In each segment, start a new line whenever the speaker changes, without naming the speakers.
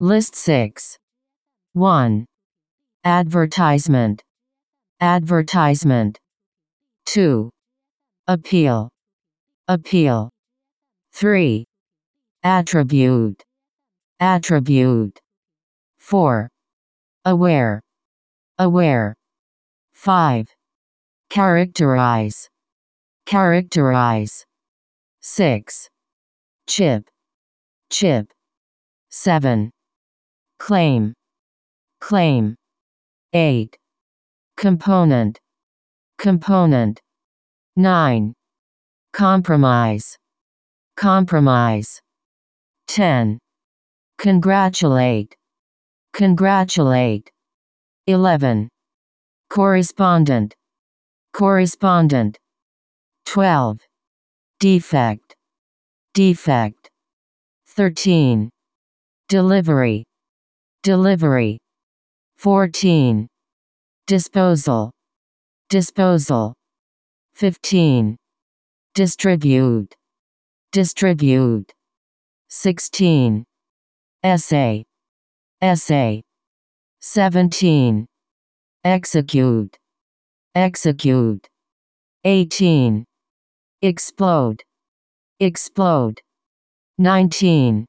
List 6. 1. Advertisement. Advertisement. 2. Appeal. Appeal. 3. Attribute. Attribute. 4. Aware. Aware. 5. Characterize. Characterize. 6. Chip. Chip. 7. Claim. Claim. 8. Component. Component. 9. Compromise. Compromise. 10. Congratulate. Congratulate. 11. Correspondent. Correspondent. 12. Defect. Defect. 13. Delivery. Delivery. 14. Disposal. Disposal. 15. Distribute. Distribute. 16. Essay. Essay. 17. Execute. Execute. 18. Explode. Explode. 19.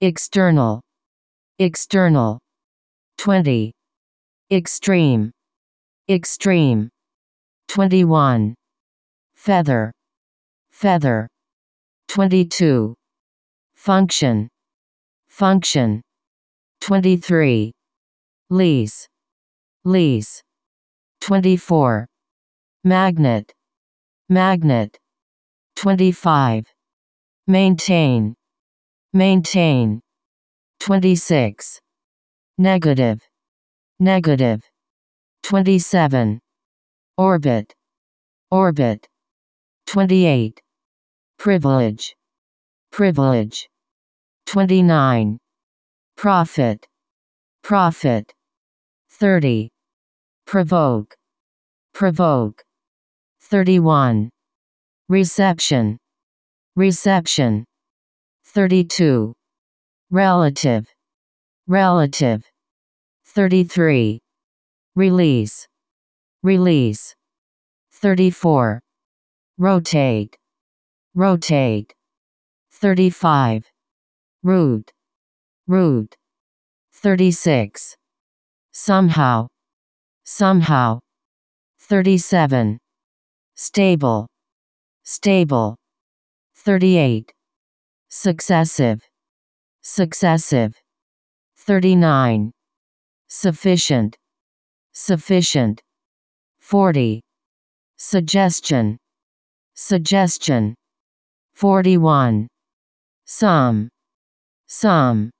External. External. 20. Extreme. Extreme. 21. Feather. Feather. 22. Function. Function. 23. Lease. Lease. 24. Magnet. Magnet. 25. Maintain. Maintain. 26. Negative. Negative. 27. Orbit. Orbit. 28. Privilege. Privilege. 29. Profit. Profit. 30. Provoke. Provoke. 31. Reception. Reception. 32. Relative. Relative. 33. Release. Release. 34. Rotate. Rotate. 35. Rude. Rude. 36. Somehow. Somehow. 37. Stable. Stable. 38. Successive. Successive. 39. Sufficient. Sufficient. 40. Suggestion. Suggestion. 41. Sum. Sum.